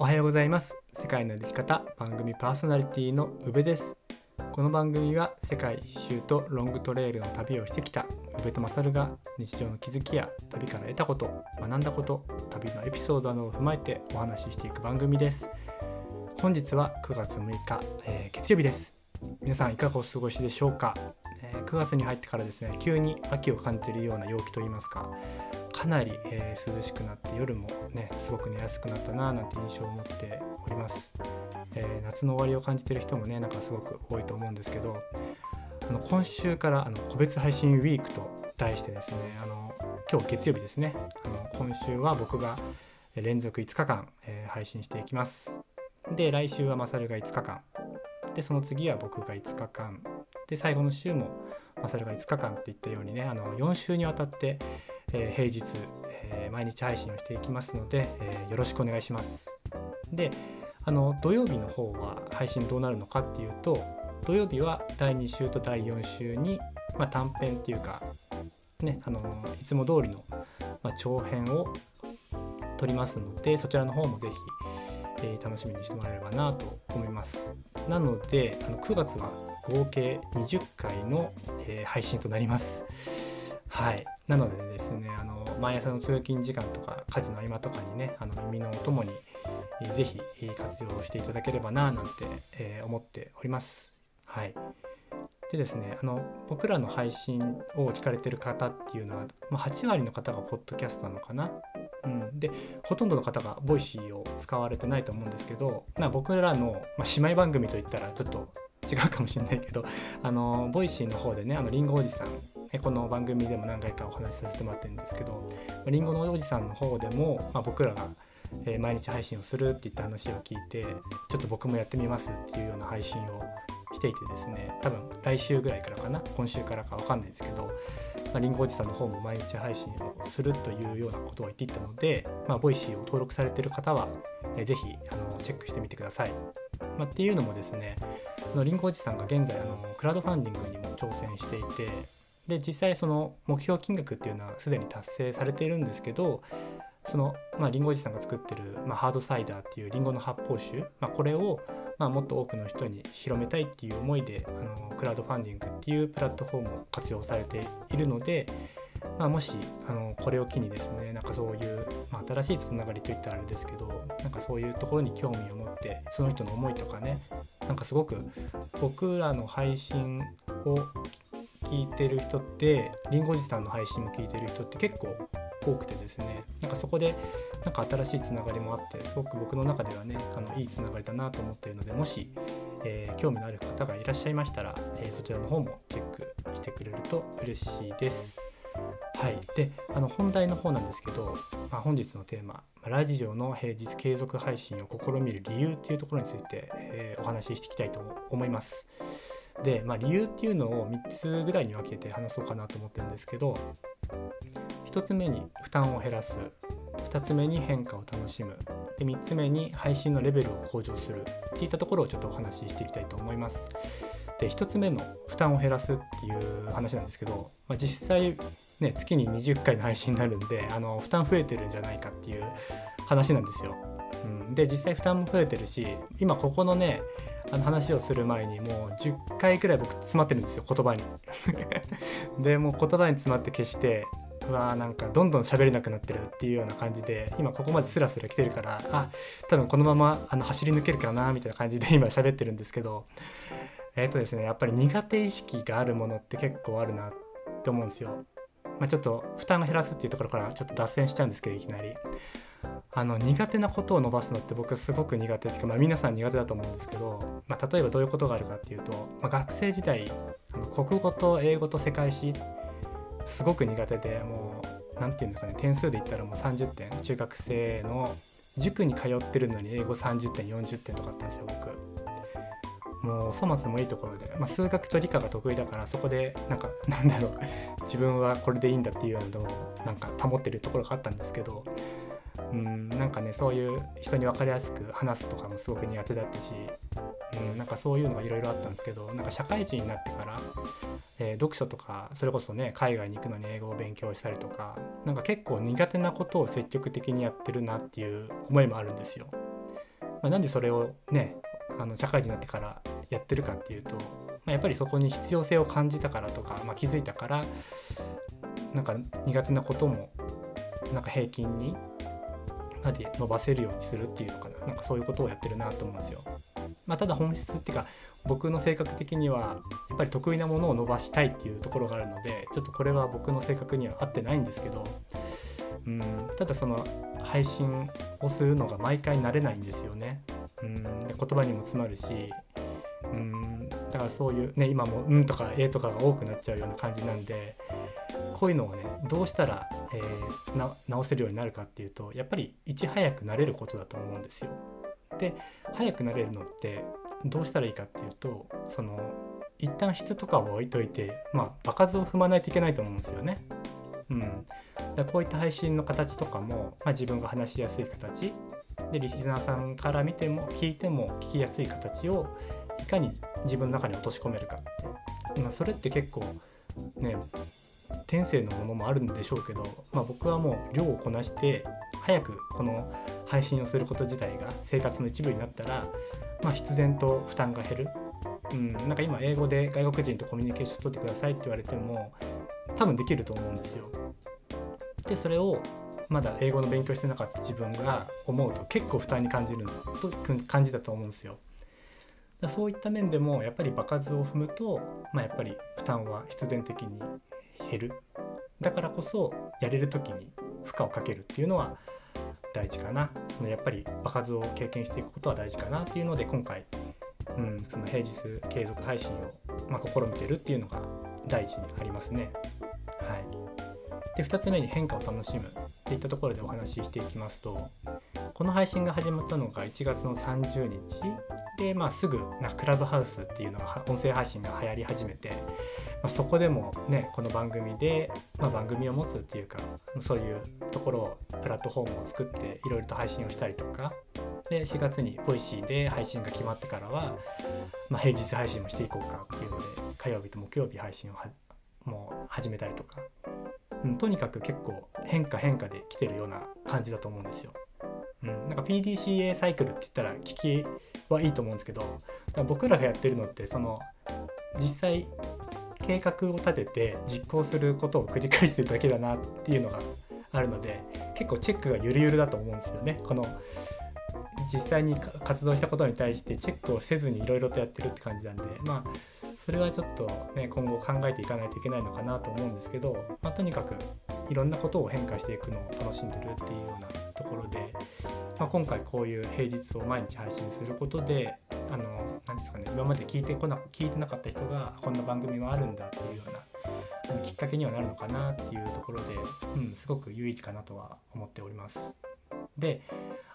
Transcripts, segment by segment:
おはようございます。世界の歩き方番組パーソナリティの宇部です。この番組は世界一周とロングトレイルの旅をしてきた宇部と勝が日常の気づきや旅から得たこと学んだこと旅のエピソードなどを踏まえてお話ししていく番組です。本日は9月6日、えー、月曜日です。皆さんいかがお過ごしでしょうか、9月に入ってからですね急に秋を感じるような陽気といいますかかなり、えー、涼しくなって夜もねすごく寝やすくなったななんて印象を持っております、えー、夏の終わりを感じてる人もねなんかすごく多いと思うんですけどあの今週からあの個別配信ウィークと題してですねあの今日月曜日ですねあの今週は僕が連続5日間、えー、配信していきます。で来週はマサルが5日間。でその次は僕が5日間。で最後の週もマサルが5日間っていったようにねあの4週にわたってえー、平日、えー、毎日配信をしていきますので、えー、よろしくお願いします。であの土曜日の方は配信どうなるのかっていうと土曜日は第2週と第4週に、まあ、短編っていうか、ね、あのいつも通りの、まあ、長編を撮りますのでそちらの方もぜひ、えー、楽しみにしてもらえればなと思います。なのであの9月は合計20回の、えー、配信となります。はいなのでですねあの毎朝の通勤時間とか家事の合間とかにねあの耳のお供に是非活用していただければななんて、えー、思っております。はいでですねあの僕らの配信を聞かれてる方っていうのは、まあ、8割の方がポッドキャストなのかな。うん、でほとんどの方がボイシーを使われてないと思うんですけどな僕らの、まあ、姉妹番組といったらちょっと違うかもしれないけどあのボイシーの方でねあのリンゴおじさんこの番組でも何回かお話しさせてもらってるんですけどりんごのおじさんの方でも、まあ、僕らが毎日配信をするっていった話を聞いてちょっと僕もやってみますっていうような配信をしていてですね多分来週ぐらいからかな今週からか分かんないですけど、まあ、リンゴおじさんの方も毎日配信をするというようなことを言っていたので、まあ、ボイシーを登録されてる方は、えー、ぜひあのチェックしてみてください。まあ、っていうのもですねのリンゴおじさんが現在あのクラウドファンディングにも挑戦していてで実際その目標金額っていうのはすでに達成されているんですけどその、まあ、リンゴおじさんが作ってる、まあ、ハードサイダーっていうリンゴの発泡酒、まあ、これを、まあ、もっと多くの人に広めたいっていう思いであのクラウドファンディングっていうプラットフォームを活用されているので、まあ、もしあのこれを機にですねなんかそういう、まあ、新しいつながりといったらあれですけどなんかそういうところに興味を持ってその人の思いとかねなんかすごく僕らの配信を聞いてる人ってりんごおじさんの配信も聞いてる人って結構多くてですねなんかそこでなんか新しいつながりもあってすごく僕の中ではねあのいいつながりだなと思っているのでもし、えー、興味のある方がいらっしゃいましたら、えー、そちらの方もチェックしてくれると嬉しいです。はい、であの本題の方なんですけど、まあ、本日のテーマラジオの平日継続配信を試みる理由っていうところについて、えー、お話ししていきたいと思います。で、まあ、理由っていうのを3つぐらいに分けて話そうかなと思ってるんですけど1つ目に負担を減らす2つ目に変化を楽しむで3つ目に配信のレベルを向上するっていったところをちょっとお話ししていきたいと思います。で1つ目の負担を減らすっていう話なんですけど、まあ、実際ね月に20回の配信になるんであの負担増えてるんじゃないかっていう話なんですよ。うん、で実際負担も増えてるし今ここのねあの話をする前にもう10回くらい僕詰まってるんですよ言葉に でもう言葉に詰まって消してうわーなんかどんどん喋れなくなってるっていうような感じで今ここまでスラスラ来てるからあ多分このままあの走り抜けるかなみたいな感じで 今喋ってるんですけどえっ、ー、とですねやっぱり苦手意識があるものって結構あるなって思うんですよ。まあ、ちょっと負担を減らすっていうところからちょっと脱線しちゃうんですけどいきなりあの苦手なことを伸ばすのって僕すごく苦手っていうか、まあ、皆さん苦手だと思うんですけど、まあ、例えばどういうことがあるかっていうと、まあ、学生時代国語と英語と世界史すごく苦手でもう何て言うんですかね点数で言ったらもう30点中学生の塾に通ってるのに英語30点40点とかあったんですよ僕。もう粗末もいいところで、まあ、数学と理科が得意だからそこでなんか なんだろう自分はこれでいいんだっていうのをなんか保ってるところがあったんですけどうんなんかねそういう人に分かりやすく話すとかもすごく苦手だったし、うん、なんかそういうのがいろいろあったんですけどなんか社会人になってからえー、読書とかそれこそね海外に行くのに英語を勉強したりとかなんか結構苦手なことを積極的にやってるなっていう思いもあるんですよ。まあ、なんでそれをねあの社会人になってからやってるかっていうと、まあ、やっぱりそこに必要性を感じたからとか、まあ、気づいたからなんか苦手なこともなんか平均にまで伸ばせるようにするっていうのかななんかそういうことをやってるなと思うんですよ。まあ、ただ本質っていうか僕の性格的にはやっぱり得意なものを伸ばしたいっていうところがあるのでちょっとこれは僕の性格には合ってないんですけどうんただその配信をするのが毎回慣れないんですよね。うんで言葉にも詰まるしうんだからそういうね今も「うん」とか「え」とかが多くなっちゃうような感じなんでこういうのをねどうしたら、えー、直せるようになるかっていうとやっぱりいち早くなれることだと思うんですよ。で早くなれるのってどうしたらいいかっていうとその一旦質とかを置いといてまあ場数を踏まないといけないと思うんですよね。うん、だこういった配信の形とかも、まあ、自分が話しやすい形でリスナーさんから見ても聞いても聞きやすい形をかに自分の中に落とし込めるかって、まあ、それって結構ね天性のものもあるんでしょうけど、まあ、僕はもう量をこなして早くこの配信をすること自体が生活の一部になったら、まあ、必然と負担が減る、うん、なんか今英語で外国人とコミュニケーション取ってくださいって言われても多分できると思うんですよ。でそれをまだ英語の勉強してなかった自分が思うと結構負担に感じると感じだと思うんですよ。そういった面でもやっぱり場数を踏むと、まあ、やっぱり負担は必然的に減る。だからこそやれる時に負荷をかけるっていうのは大事かな。そのやっぱり場数を経験していくことは大事かなっていうので今回、うん、その平日継続配信を、ま、試みてるっていうのが第一にありますね。はい、で2つ目に変化を楽しむっていったところでお話ししていきますとこの配信が始まったのが1月の30日で、まあ、すぐなクラブハウスっていうのが音声配信が流行り始めて、まあ、そこでもねこの番組で、まあ、番組を持つっていうかそういうところをプラットフォームを作っていろいろと配信をしたりとかで4月にボイシーで配信が決まってからは、まあ、平日配信もしていこうかっていうので火曜日と木曜日配信をもう始めたりとか、うん、とにかく結構変化変化で来てるような感じだと思うんですよ。うん、なんか PDCA サイクルって言ったら聞きはいいと思うんですけど僕らがやってるのってその実際計画を立てて実行することを繰り返してるだけだなっていうのがあるので結構チェックがゆるゆるだと思うんですよね。この実際に活動したことに対してチェックをせずにいろいろとやってるって感じなんでまあそれはちょっとね今後考えていかないといけないのかなと思うんですけど、まあ、とにかくいろんなことを変化していくのを楽しんでるっていうようなところでまあ、今回こういう平日を毎日配信することであの何ですかね今まで聞いてこな聞いてなかった人がこんな番組もあるんだっていうようなきっかけにはなるのかなっていうところで、うん、すごく有意義かなとは思っております。で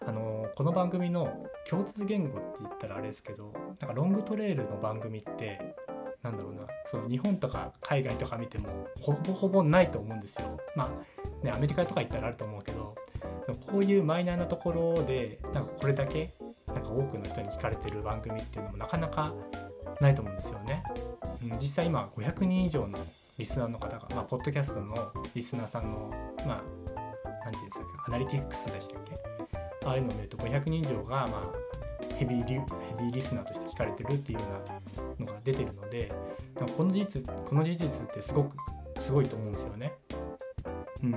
あのこの番組の共通言語って言ったらあれですけどなんかロングトレイルの番組ってなんだろうなその日本とか海外とか見てもほぼほぼないと思うんですよ。まあねアメリカとか行ったらあると思うけどこういうマイナーなところでなんかこれだけなんか多くの人に聞かれてる番組っていうのもなかなかないと思うんですよね。うん、実際今500人以上のリスナーの方が、まあ、ポッドキャストのリスナーさんの、まあ、ていうんですかアナリティクスでしたっけ？ああいうのを見ると500人以上が、まあ、ヘビーリヘビーリスナーとして聞かれてるっていうようなのが出てるのでこの事実この事実ってすごくすごいと思うんですよね。うん、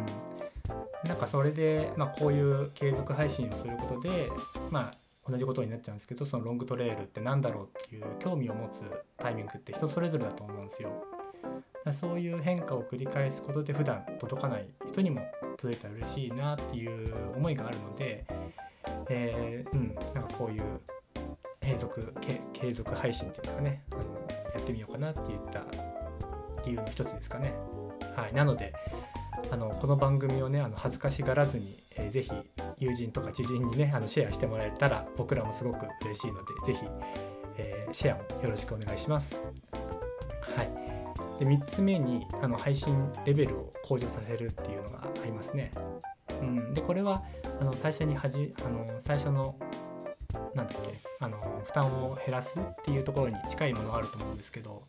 なんかそれで、まあ、こういう継続配信をすることで、まあ、同じことになっちゃうんですけどそのロングトレイルって何だろうっていう興味を持つタイミングって人それぞれだと思うんですよ。そういう変化を繰り返すことで普段届かない人にも届いたら嬉しいなっていう思いがあるので、えー、うん、なんかこういう継続継続配信っていうんですかねあのやってみようかなっていった理由の一つですかね。はい、なのであのこの番組をねあの恥ずかしがらずに、えー、ぜひ友人とか知人にねあのシェアしてもらえたら僕らもすごく嬉しいのでぜひ、えー、シェアもよろしくお願いします。はい、で3つ目にあの配信レベルを向上させるっていうのがありますね。うん、でこれはあの最初にはじあの最初のなんだっけあの負担を減らすっていうところに近いものがあると思うんですけど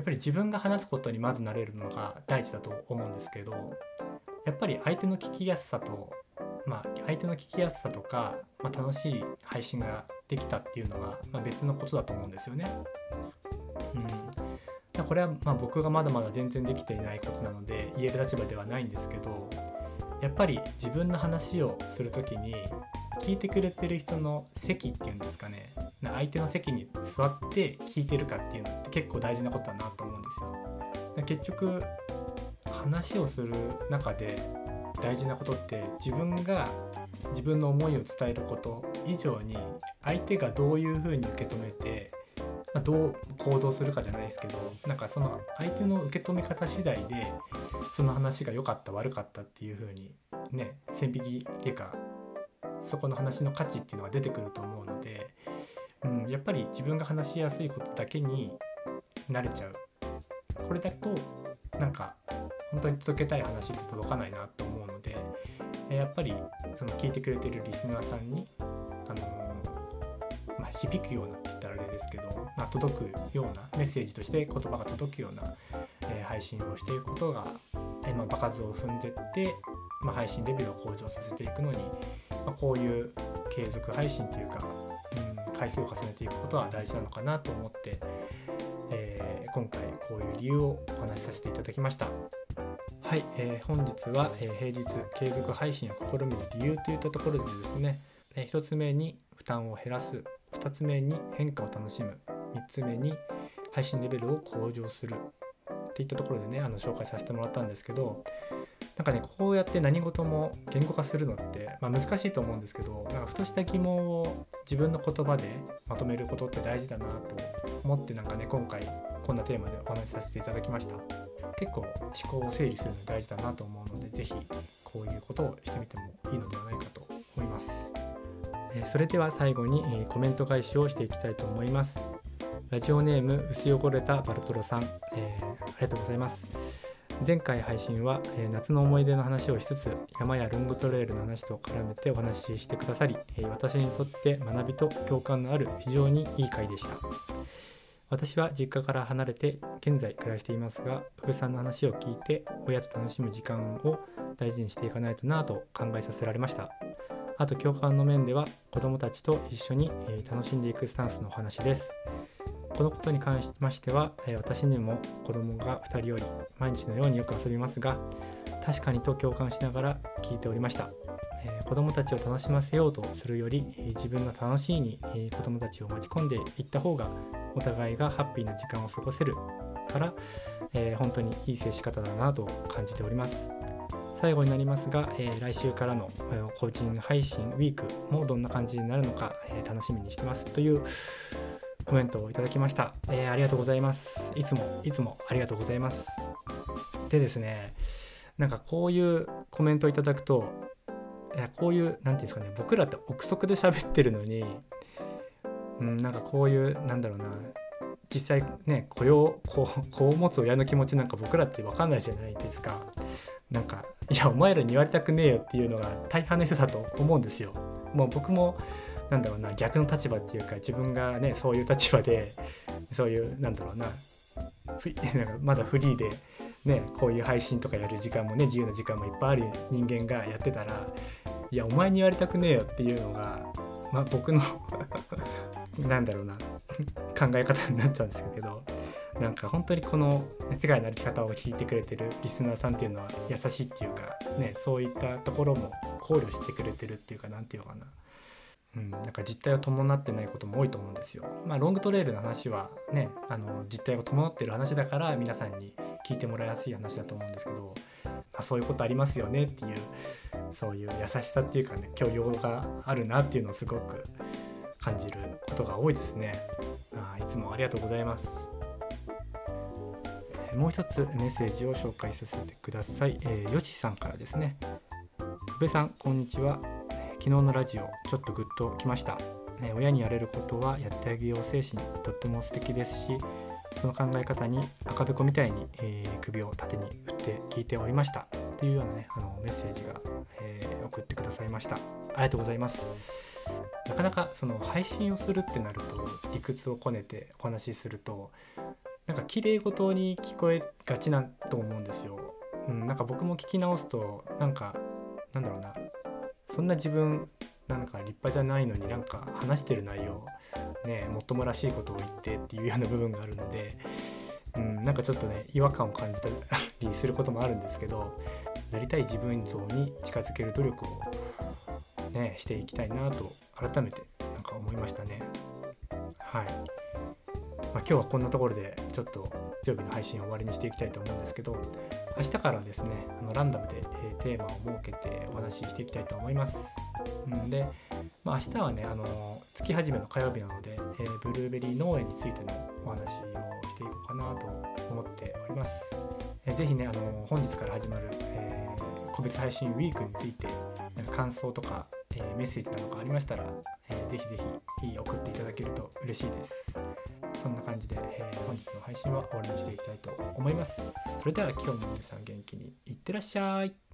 やっぱり自分が話すことにまず慣れるのが大事だと思うんですけどやっぱり相手の聞きやすさとまあ相手の聞きやすさとか、まあ、楽しい配信ができたっていうのは、まあ、別のことだと思うんですよね。うん、これはま僕がまだまだ全然できていないことなので言える立場ではないんですけどやっぱり自分の話をする時に聞いてくれてる人の席っていうんですかね相手の席に座って聞いてるかっていうのって結構大事なことだなと思うんですよ。結局話をする中で大事なことって自分が自分の思いを伝えること以上に相手がどういうふうに受け止めて、まあ、どう行動するかじゃないですけどなんかその相手の受け止め方次第でその話が良かった悪かったっていうふうにね線引きっていうかそこの話の価値っていうのが出てくると思うので、うん、やっぱり自分が話しやすいことだけに慣れちゃう。これだとなんか本当に届けたい話って届かないなと思うのでやっぱりその聞いてくれてるリスナーさんに、あのまあ、響くようなって言ったらあれですけど、まあ、届くようなメッセージとして言葉が届くような、えー、配信をしていくことが、えー、まあ、場数を踏んでって、ま配信レベルを向上させていくのに、まこういう継続配信というか、回数を重ねていくことは大事なのかなと思って、えー、今回こういう理由をお話しさせていただきました。はい、えー、本日は、えー、平日継続配信を試みる理由といったところでですね、えー、1つ目に負担を減らす2つ目に変化を楽しむ3つ目に配信レベルを向上するっていったところでねあの紹介させてもらったんですけどなんかねこうやって何事も言語化するのって、まあ、難しいと思うんですけどなんかふとした疑問を自分の言葉でまとめることって大事だなと思ってなんかね今回こんなテーマでお話しさせていただきました。結構思考を整理するの大事だなと思うので是非こういうことをしてみてもいいのではないかと思います。それでは最後に、コメント返しをしていきたいと思います。ラジオネーム薄汚れたバルトロさん、えー、ありがとうございます。前回配信は、え、夏の思い出の話をしつつ山やロングトレイルの話と絡めてお話ししてくださり、え、私にとって学びと共感のある非常にいい回でした。私は実家から離れて現在暮らしていますが、宇部さんの話を聞いて親と楽しむ時間を大事にしていかないとなぁと考えさせられました。あと共感の面では子供たちと一緒に楽しんでいくスタンスのお話です。このことに関しましては私にも子供が2人より毎日のようによく遊びますが確かにと共感しながら聞いておりました。え子供たちを楽しませようとするより、自分が楽しいに、え子供たちを巻き込んでいった方がお互いがハッピーな時間を過ごせるから、本当にいい接し方だなと感じております最後になりますが、来週からの、えー、コーチング配信ウィークもどんな感じになるのか、楽しみにしてますというコメントをいただきました、えありがとうございますいつもいつもありがとうございますでですねなんかこういうコメントをいただくとこういう何て言うんですかね僕らって憶測で喋ってるのにうん、なんかこういうなんだろうな実際ね子を子を持つ親の気持ちなんか僕らって分かんないじゃないですか。なんかいやお前らに言われたくねえよっていうのが大半の人だと思うんですよ。もう僕もなんだろうな逆の立場っていうか自分がねそういう立場でそういうなんだろうな まだフリーでねこういう配信とかやる時間もね自由な時間もいっぱいある人間がやってたらいやお前に言われたくねえよっていうのがまあ僕の なんだろうな考え方になっちゃうんですけどなんか本当にこの世界の歩き方を聞いてくれてるリスナーさんっていうのは優しいっていうかねそういったところも考慮してくれてるっていうか何て言うのかな。うん、なんか実態を伴ってないことも多いと思うんですよ。まあ、ロングトレイルの話はねあの実態を伴ってる話だから皆さんに聞いてもらいやすい話だと思うんですけど、まあ、そういうことありますよねっていうそういう優しさっていうかね許容があるなっていうのをすごく感じることが多いですね。あいつもありがとうございます。もう一つメッセージを紹介させてください、えー、よしさんからですね。宇部さんこんにちは。昨日のラジオちょっとグッときました、ね、親にやれることはやってあげよう精神とっても素敵ですしその考え方に赤べこみたいに、えー、首を縦に振って聞いておりました。っていうようなねあのメッセージが、えー、送ってくださいました。ありがとうございます。なかなかその配信をするってなると理屈をこねてお話しするとなんか綺麗事に聞こえがちなんと思うんですよ。うん、なんか僕も聞き直すとなんかなんだろうな。そんな自分なんか立派じゃないのになんか話してる内容ねもっともらしいことを言ってっていうような部分があるので、うん、なんかちょっとね違和感を感じたりすることもあるんですけどなりたい自分像に近づける努力をねしていきたいなと改めてなんか思いましたね。はい、まあ、今日はこんなところでちょっと曜日の配信を終わりにしていきたいと思うんですけど明日からですねあのランダムで、えー、テーマを設けてお話ししていきたいと思います、うん、で、まあ、明日はねあの月始めの火曜日なので、えー、ブルーベリー農園についてのお話をしていこうかなと思っております、えー、ぜひねあの本日から始まる、えー、個別配信ウィークについて感想とか、えー、メッセージなどがありましたら、えー、ぜひぜひ送っていただけると嬉しいです。そんな感じで、えー、本日の配信は終わりにしていきたいと思います。それでは今日も皆さん元気にいってらっしゃい。